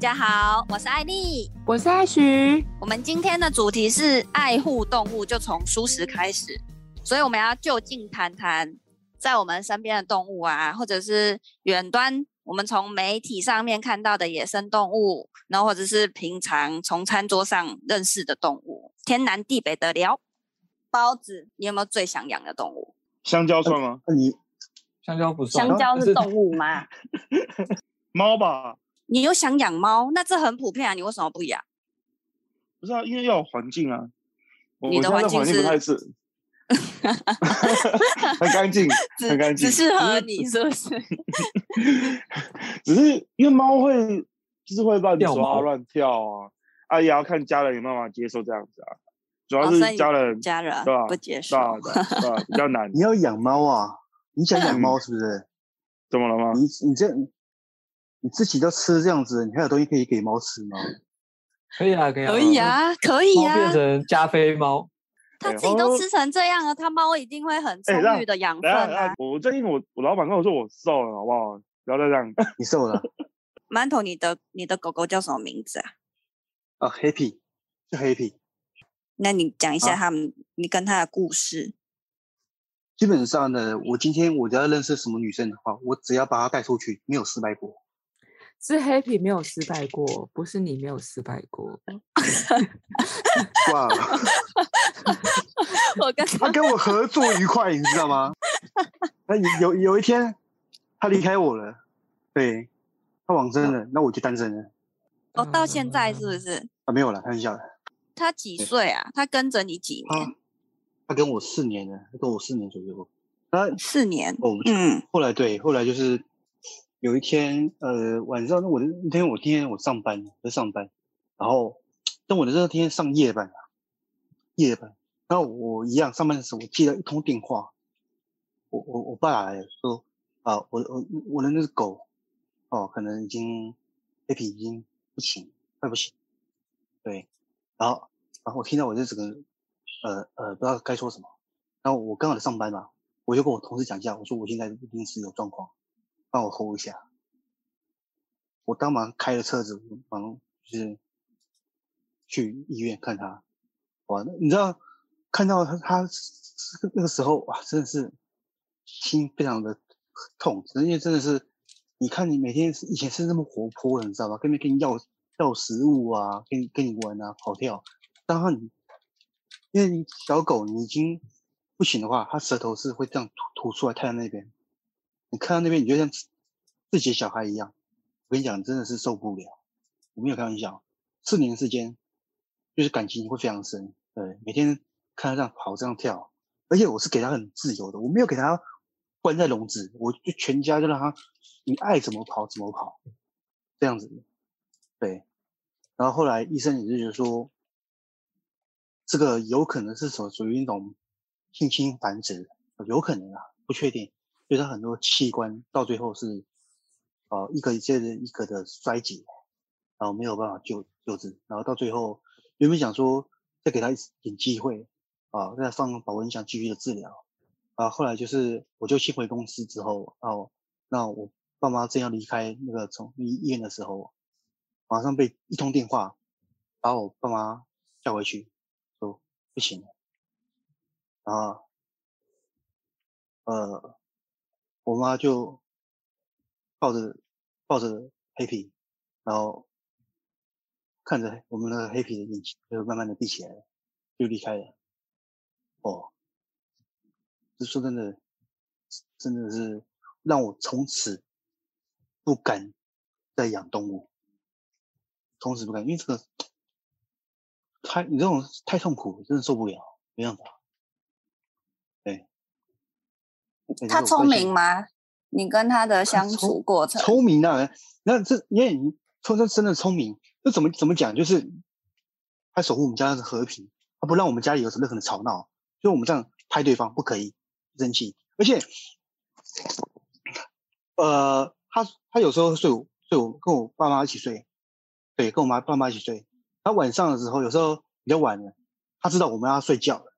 大家好，我是艾莉，我是艾徐。我们今天的主题是爱护动物，就从蔬食开始。所以我们要就近谈谈在我们身边的动物啊，或者是远端我们从媒体上面看到的野生动物，然后或者是平常从餐桌上认识的动物，天南地北的聊。包子，你有没有最想养的动物？香蕉算吗？那你香蕉不算？香蕉是动物吗？猫吧。你又想养猫？那这很普遍啊，你为什么不养？不是啊，因为要有环境啊。你的环境是？不太适很干净，很干净，只适合你是不是？只是因为猫会就是会乱抓乱跳啊，啊也要看家人有没有办法接受这样子啊。主要是家人，哦、家人对吧？不接受，对吧？比较 难。你要养猫啊？你想养猫是不是？怎么了吗？你你这你自己都吃这样子，你还有东西可以给猫吃吗？可以啊，可以啊，可以啊，可以啊。变成加菲猫，它自己都吃成这样了，它猫一定会很充裕的养分啊。我最近我我老板跟我说我瘦了，好不好？不要再这样，你瘦了。馒头，你的你的狗狗叫什么名字啊？啊，Happy，叫 Happy。那你讲一下他们，啊、你跟他的故事。基本上呢，我今天我只要认识什么女生的话，我只要把她带出去，没有失败过。是 Happy 没有失败过，不是你没有失败过。哇！我跟 他跟我合作愉快，你知道吗？那有有一天他离开我了，对，他往生了，那我就单身了。哦，到现在是不是？啊，没有了，开玩笑的。他几岁啊？他跟着你几年？他，他跟我四年了，他跟我四年左右。他四年。哦，嗯。后来对，后来就是有一天，呃，晚上我的那天我今天我上班在上班，然后但我的这天上夜班啊，夜班。然后我一样上班的时候，我接了一通电话，我我我爸来说啊，我我我的那只狗哦，可能已经 h a 已经不行，快不行，对，然后。然后我听到我就整个，呃呃，不知道该说什么。然后我刚好在上班嘛，我就跟我同事讲一下，我说我现在临时有状况，帮我 hold 一下。我当忙开了车子，忙就是去医院看他。哇，你知道看到他他那个时候哇，真的是心非常的痛，因为真的是你看你每天以前是那么活泼的，你知道吧？跟你跟你要要食物啊，跟你跟你玩啊，跑跳。当然你，因为你小狗你已经不行的话，它舌头是会这样吐吐出来，太阳那边，你看到那边，你就像自己的小孩一样。我跟你讲，真的是受不了。我没有开玩笑，四年时间，就是感情会非常深。对，每天看他这样跑这样跳，而且我是给他很自由的，我没有给他关在笼子，我就全家就让他，你爱怎么跑怎么跑，这样子。对，然后后来医生也就是说。这个有可能是属属于一种近亲繁殖，有可能啊，不确定。所以他很多器官到最后是，呃，一个接着一个的衰竭，然后没有办法救救治，然后到最后原本想说再给他一点机会，啊，再放保温箱继续的治疗，啊，后来就是我就先回公司之后，哦，那我爸妈正要离开那个从医医院的时候，马上被一通电话把我爸妈叫回去。说不行了，然后，呃，我妈就抱着抱着黑皮，然后看着我们那个黑皮的眼睛，就慢慢的闭起来了，就离开了。哦，这说真的，真的是让我从此不敢再养动物，从此不敢，因为这个。太你这种太痛苦，真的受不了，没办法。对，他聪明吗？你跟他的相处过程？聪明啊，那这因为你说他真的聪明，那怎么怎么讲？就是他守护我们家的和平，他不让我们家里有什么可能吵闹，所以我们这样拍对方不可以生气。而且，呃，他他有时候睡我睡我跟我爸妈一起睡，对，跟我妈爸妈一起睡。他晚上的时候，有时候比较晚了，他知道我们要睡觉了，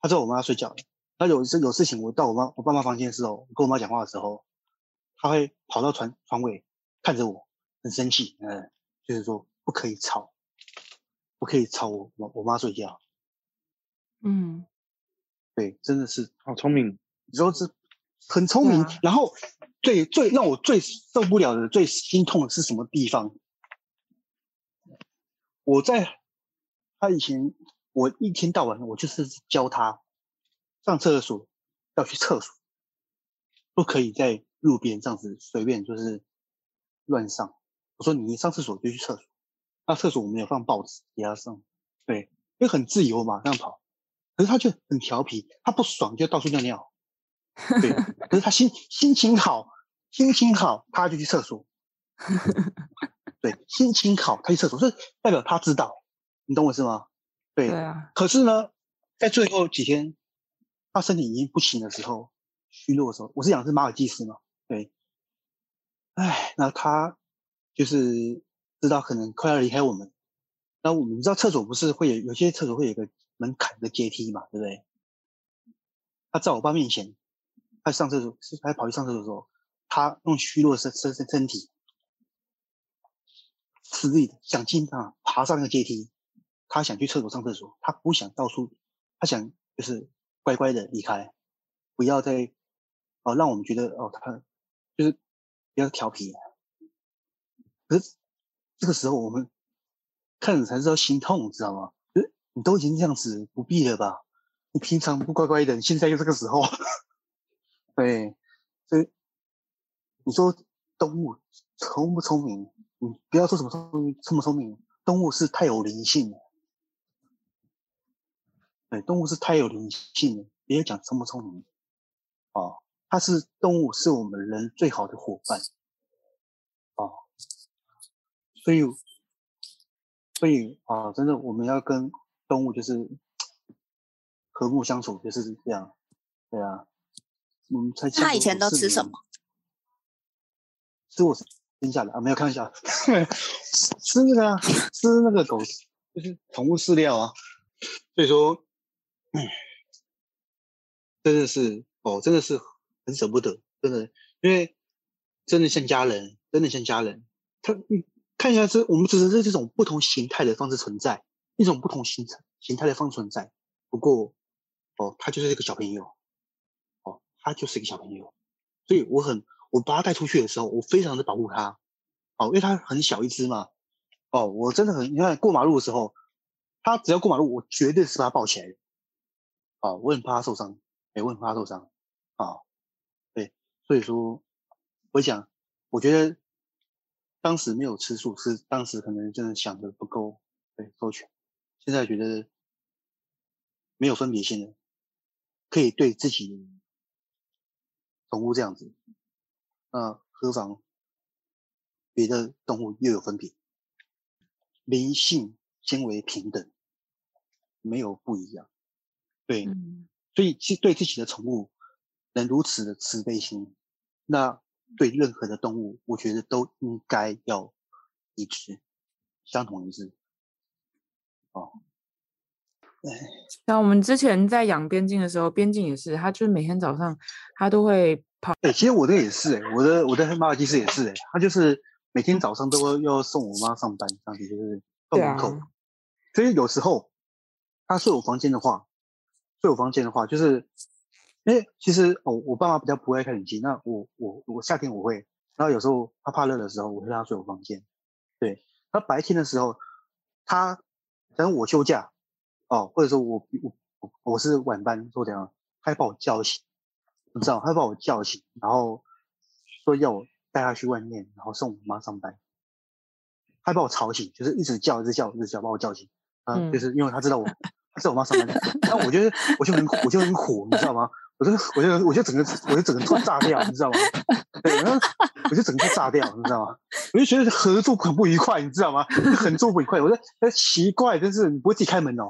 他知道我们要睡觉了。他有事有事情，我到我妈我爸妈房间的时候，我跟我妈讲话的时候，他会跑到床床尾看着我，很生气，嗯，就是说不可以吵，不可以吵我我我妈睡觉。嗯，对，真的是好聪明，你说是很聪明。啊、然后最最让我最受不了的、最心痛的是什么地方？我在他以前，我一天到晚我就是教他上厕所要去厕所，不可以在路边这样子随便就是乱上。我说你一上厕所就去厕所，那厕所我们有放报纸给他上，对，因为很自由嘛，这样跑。可是他就很调皮，他不爽就到处尿尿。对，可是他心心情好，心情好他就去厕所。对，心情好他去厕所，所以代表他知道，你懂我意思吗？对。对啊。可是呢，在最后几天，他身体已经不行的时候，虚弱的时候，我是养的是马尔济斯嘛，对。哎，那他就是知道可能快要离开我们。那我们知道厕所不是会有有些厕所会有个。门槛的阶梯嘛，对不对？他在我爸面前，他上厕所，他跑去上厕所的时候，他用虚弱的身身身体，吃力的想尽办法爬上那个阶梯。他想去厕所上厕所，他不想到处，他想就是乖乖的离开，不要再哦让我们觉得哦他就是比较调皮。可是这个时候我们看着才知道心痛，知道吗？就是你都已经这样子，不必了吧？你平常不乖乖的，你现在又这个时候，对，所以你说动物聪不聪明？你不要说什么聪，聪不聪明？动物是太有灵性了，对，动物是太有灵性了，别讲聪不聪明，哦，它是动物，是我们人最好的伙伴，哦，所以，所以啊，真的我们要跟。动物就是和睦相处，就是这样，对啊。我们才他以前都吃什么？吃我生下来啊，没有看一下，吃那个啊，吃那个狗，就是宠物饲料啊。所以说，嗯，真的是哦，真的是很舍不得，真的，因为真的像家人，真的像家人。他，你看一下，这我们只是在这种不同形态的方式存在。一种不同形形态的方式存在，不过，哦，他就是一个小朋友，哦，他就是一个小朋友，所以我很，我把他带出去的时候，我非常的保护他，哦，因为他很小一只嘛，哦，我真的很，你看过马路的时候，他只要过马路，我绝对是把他抱起来，哦，我很怕他受伤，哎，我很怕他受伤，啊，对，所以说，我想，我觉得当时没有吃素，是当时可能真的想的不够，对，周全。现在觉得没有分别心了，可以对自己宠物这样子，那何妨别的动物又有分别？灵性皆为平等，没有不一样。对，嗯、所以其实对自己的宠物能如此的慈悲心，那对任何的动物，我觉得都应该要一致，相同一致。哦，像我们之前在养边境的时候，边境也是，他就是每天早上他都会跑。对，其实我的也是哎，我的我的马尔济斯也是哎，他就是每天早上都要送我妈上班，这样子就是到门口。啊、所以有时候他睡我房间的话，睡我房间的话，就是因为其实哦，我爸妈比较不爱开冷气，那我我我夏天我会，然后有时候他怕热的时候，我会让他睡我房间。对，他白天的时候，他。等我休假，哦，或者说我我我是晚班做怎样，他把我叫醒，你知道，他把我叫醒，然后说要我带他去外面，然后送我妈上班，他把我吵醒，就是一直叫，一直叫，一直叫，把我叫醒，啊，嗯、就是因为他知道我，他知道我妈上班，然后我觉得我就很我就很火，你知道吗？我就我就我就整个我就整个突然炸掉，你知道吗？对，然后我就整个炸掉，你知道吗？我就觉得合作很不愉快，你知道吗？很做不愉快。我说哎，奇怪，真是你不会自己开门哦？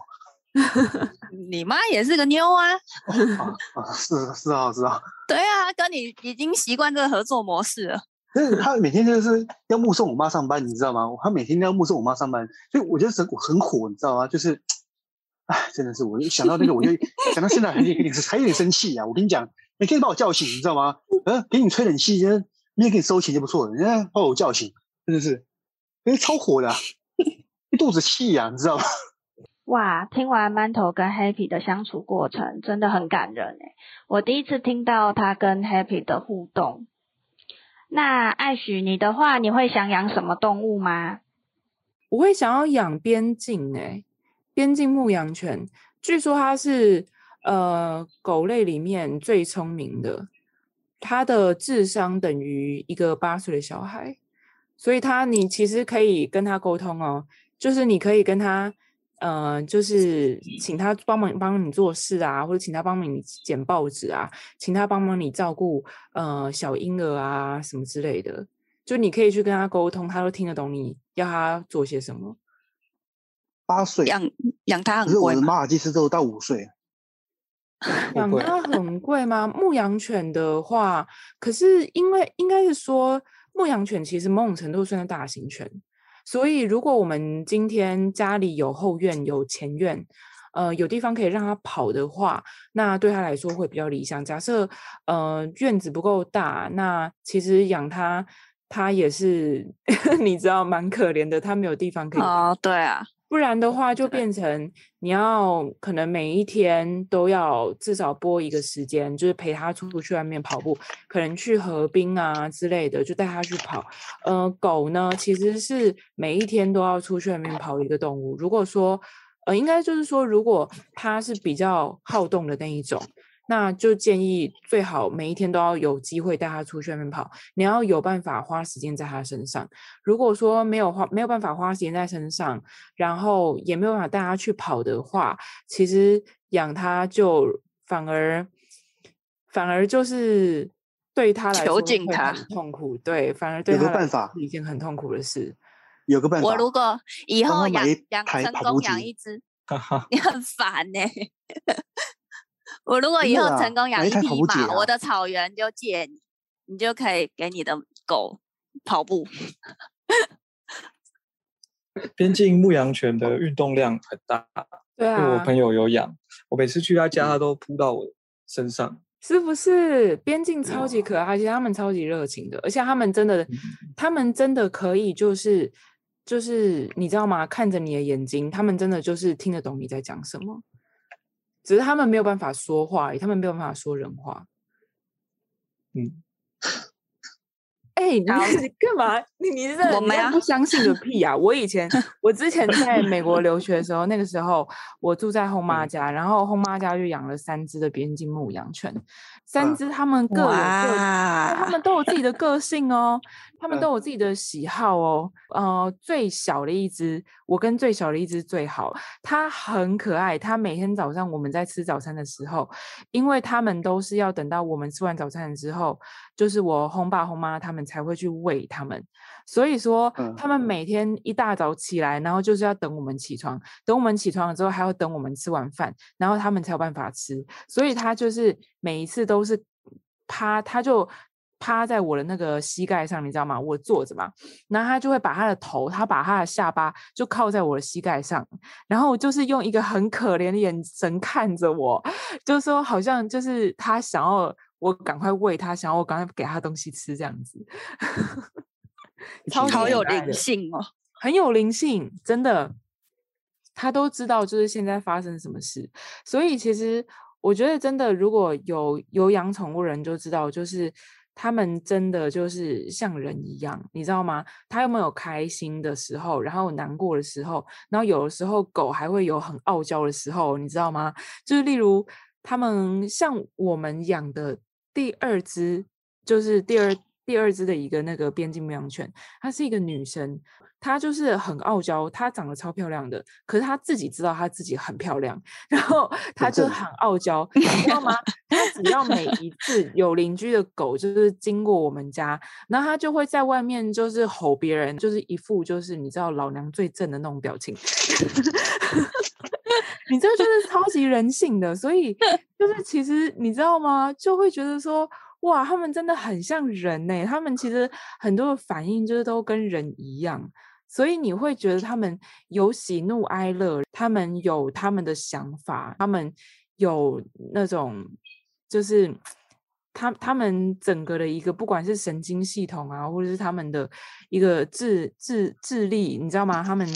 你妈也是个妞啊！哦、啊啊，是是啊是啊。对啊，跟你已经习惯这个合作模式了。但是他每天就是要目送我妈上班，你知道吗？他每天都要目送我妈上班，所以我觉得很很火，你知道吗？就是。哎，真的是，我一想到那个，我就想到现在还有点还有点生气啊！我跟你讲，每天把我叫醒，你知道吗？嗯，给你吹冷气，人家给你收钱就不错了，人家把我叫醒，真的是，那超火的、啊，一肚子气呀、啊，你知道吗？哇，听完馒头跟 Happy 的相处过程，真的很感人哎！我第一次听到他跟 Happy 的互动。那艾许，你的话，你会想养什么动物吗？我会想要养边境哎，边境牧羊犬，据说它是呃狗类里面最聪明的，它的智商等于一个八岁的小孩，所以它你其实可以跟它沟通哦，就是你可以跟它。呃，就是请他帮忙帮你做事啊，或者请他帮忙你捡报纸啊，请他帮忙你照顾呃小婴儿啊什么之类的，就你可以去跟他沟通，他都听得懂你要他做些什么。八岁养养它很贵？可是我的马尔济斯都到五岁。养它很贵吗？牧羊犬的话，可是因为应该是说牧羊犬其实某种程度算是大型犬。所以，如果我们今天家里有后院、有前院，呃，有地方可以让它跑的话，那对它来说会比较理想。假设呃院子不够大，那其实养它，它也是 你知道蛮可怜的，它没有地方可以。哦，对啊。不然的话，就变成你要可能每一天都要至少拨一个时间，就是陪他出去外面跑步，可能去河滨啊之类的，就带他去跑。呃，狗呢，其实是每一天都要出去外面跑一个动物。如果说，呃，应该就是说，如果它是比较好动的那一种。那就建议最好每一天都要有机会带他出去外面跑，你要有办法花时间在他身上。如果说没有花没有办法花时间在身上，然后也没有办法带他去跑的话，其实养他就反而反而就是对他来说会很痛苦。对，反而对他来说是一件很痛苦的事。有个办法，我如果以后养养成功养一只，你很烦呢、欸。我如果以后成功养一匹马，我的草原就借你，你就可以给你的狗跑步。边境牧羊犬的运动量很大，对啊，我朋友有养，我每次去他家，他都扑到我身上。是不是？边境超级可爱，而且他们超级热情的，而且他们真的，他们真的可以，就是就是，你知道吗？看着你的眼睛，他们真的就是听得懂你在讲什么。只是他们没有办法说话，他们没有办法说人话。嗯，哎、欸，你干嘛？你你是我们不相信个屁啊！我以前，我之前在美国留学的时候，那个时候我住在后妈家，然后后妈家就养了三只的边境牧羊犬。三只，他们各有各，他们都有自己的个性哦，他们都有自己的喜好哦。呃，最小的一只，我跟最小的一只最好，它很可爱。它每天早上我们在吃早餐的时候，因为他们都是要等到我们吃完早餐之后，就是我轰爸轰妈他们才会去喂他们。所以说，他们每天一大早起来，然后就是要等我们起床，等我们起床了之后，还要等我们吃完饭，然后他们才有办法吃。所以它就是每一次都是趴，他就趴在我的那个膝盖上，你知道吗？我坐着嘛，然后他就会把他的头，他把他的下巴就靠在我的膝盖上，然后就是用一个很可怜的眼神看着我，就是说好像就是他想要我赶快喂他，想要我赶快给他东西吃这样子。超有灵性哦，很有灵性，真的，他都知道就是现在发生什么事，所以其实我觉得真的，如果有有养宠物人就知道，就是他们真的就是像人一样，你知道吗？它有没有开心的时候，然后难过的时候，然后有的时候狗还会有很傲娇的时候，你知道吗？就是例如他们像我们养的第二只，就是第二。第二只的一个那个边境牧羊犬，它是一个女生，她就是很傲娇，她长得超漂亮的，可是她自己知道她自己很漂亮，然后她就很傲娇，你知道吗？她只要每 一次有邻居的狗就是经过我们家，然后她就会在外面就是吼别人，就是一副就是你知道老娘最正的那种表情，你这就是超级人性的，所以就是其实你知道吗？就会觉得说。哇，他们真的很像人呢。他们其实很多的反应就是都跟人一样，所以你会觉得他们有喜怒哀乐，他们有他们的想法，他们有那种就是他他们整个的一个不管是神经系统啊，或者是他们的一个智智智力，你知道吗？他们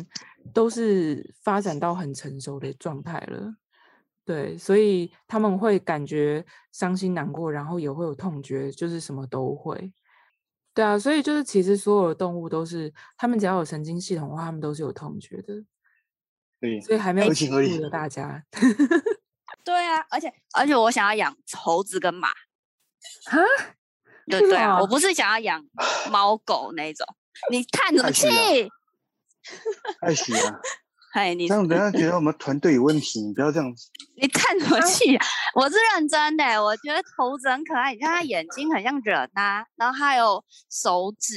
都是发展到很成熟的状态了。对，所以他们会感觉伤心难过，然后也会有痛觉，就是什么都会。对啊，所以就是其实所有的动物都是，他们只要有神经系统的话，他们都是有痛觉的。对，所以还没有欺负了大家。对啊，而且而且我想要养猴子跟马。哈？对对啊，我不是想要养 猫狗那种。你叹什么气？爱惜啊！嗨，你这样等下觉得我们团队有问题，你不要这样子。你叹什么气？我是认真的，我觉得猴子很可爱，你看它眼睛很像人啊，然后还有手指，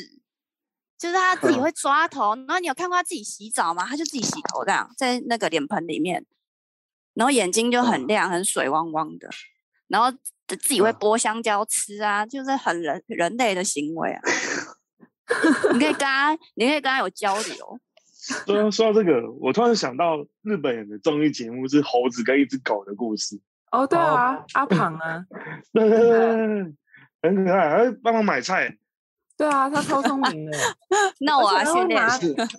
就是它自己会抓头。然后你有看过它自己洗澡吗？它就自己洗头这样，在那个脸盆里面，然后眼睛就很亮，很水汪汪的，然后自己会剥香蕉吃啊，就是很人人类的行为啊。你可以跟他，你可以跟他有交流。说说到这个，我突然想到日本人的综艺节目是猴子跟一只狗的故事。哦，对啊，阿 庞啊，对对对，很可爱，还会帮忙买菜。对啊，他超聪明的。那我要训练。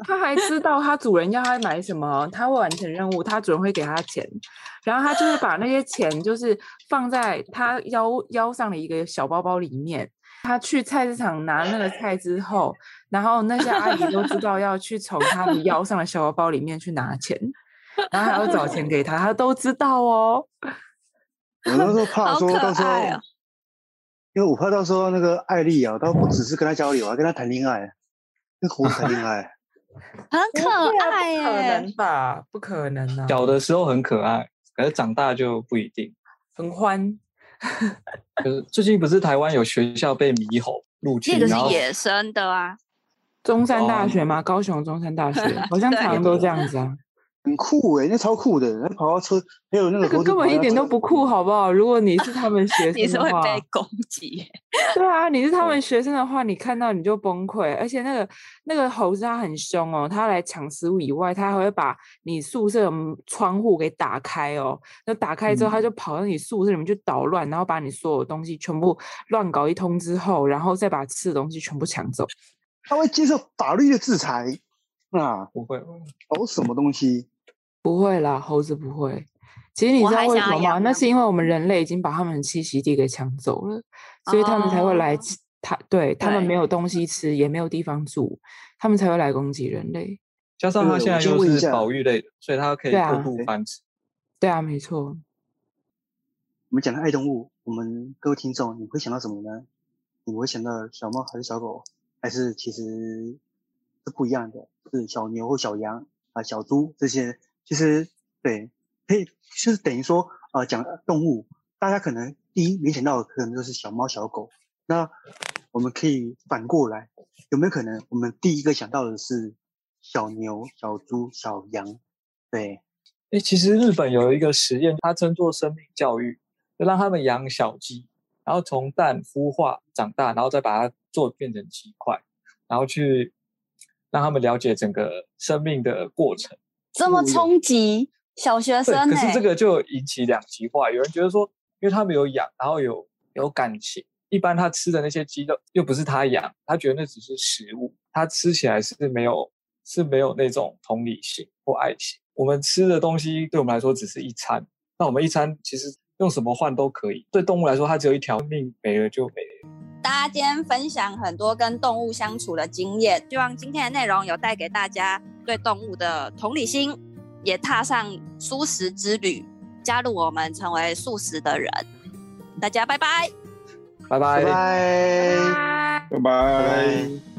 他还知道他主人要他买什么，他会完成任务，他主人会给他钱，然后他就会把那些钱就是放在他腰腰上的一个小包包里面。他去菜市场拿那个菜之后，然后那些阿姨都知道要去从他的腰上的小包包里面去拿钱，然后还要找钱给他，他都知道哦。我那时候怕说到时候，因为我怕到时候那个艾丽啊，倒不只是跟他交流，还跟他谈恋爱，跟猴子谈恋爱，很可爱耶。不可能吧？不可能啊！小的时候很可爱，可是长大就不一定。很欢。就是最近不是台湾有学校被猕猴入侵，那个是野生的啊。中山大学吗？高雄中山大学 好像常常都这样子啊。很酷哎、欸，那超酷的，那跑到车，还有那个，那个根本一点都不酷，好不好？如果你是他们学 生的话，你是会被攻击。对啊，你是他们学生的话，你看到你就崩溃。而且那个那个猴子它很凶哦，它来抢食物以外，它还会把你宿舍的窗户给打开哦。那打开之后，它就跑到你宿舍里面去捣乱，然后把你所有东西全部乱搞一通之后，然后再把吃的东西全部抢走。它会接受法律的制裁啊？不会，搞什么东西？不会啦，猴子不会。其实你知道为什么吗？那是因为我们人类已经把他们的栖息地给抢走了，所以他们才会来。他、哦、对他们没有东西吃，也没有地方住，他们才会来攻击人类。加上他现在又是保育类的，所以他可以过度繁殖。对啊，没错。我们讲的爱动物，我们各位听众，你会想到什么呢？你会想到小猫还是小狗，还是其实是不一样的？是小牛或小羊啊，小猪这些？其实对，可以就是等于说，呃，讲动物，大家可能第一联想到的可能就是小猫小狗。那我们可以反过来，有没有可能我们第一个想到的是小牛、小猪、小羊？对，诶，其实日本有一个实验，它称作生命教育，就让他们养小鸡，然后从蛋孵化长大，然后再把它做变成鸡块，然后去让他们了解整个生命的过程。这么冲击小学生、欸，可是这个就引起两极化。有人觉得说，因为他没有养，然后有有感情，一般他吃的那些鸡肉又不是他养，他觉得那只是食物，他吃起来是没有是没有那种同理心或爱心。我们吃的东西对我们来说只是一餐，那我们一餐其实用什么换都可以。对动物来说，它只有一条命，没了就没了。大家今天分享很多跟动物相处的经验，希望今天的内容有带给大家对动物的同理心，也踏上素食之旅，加入我们成为素食的人。大家拜拜，拜拜，拜拜，拜拜。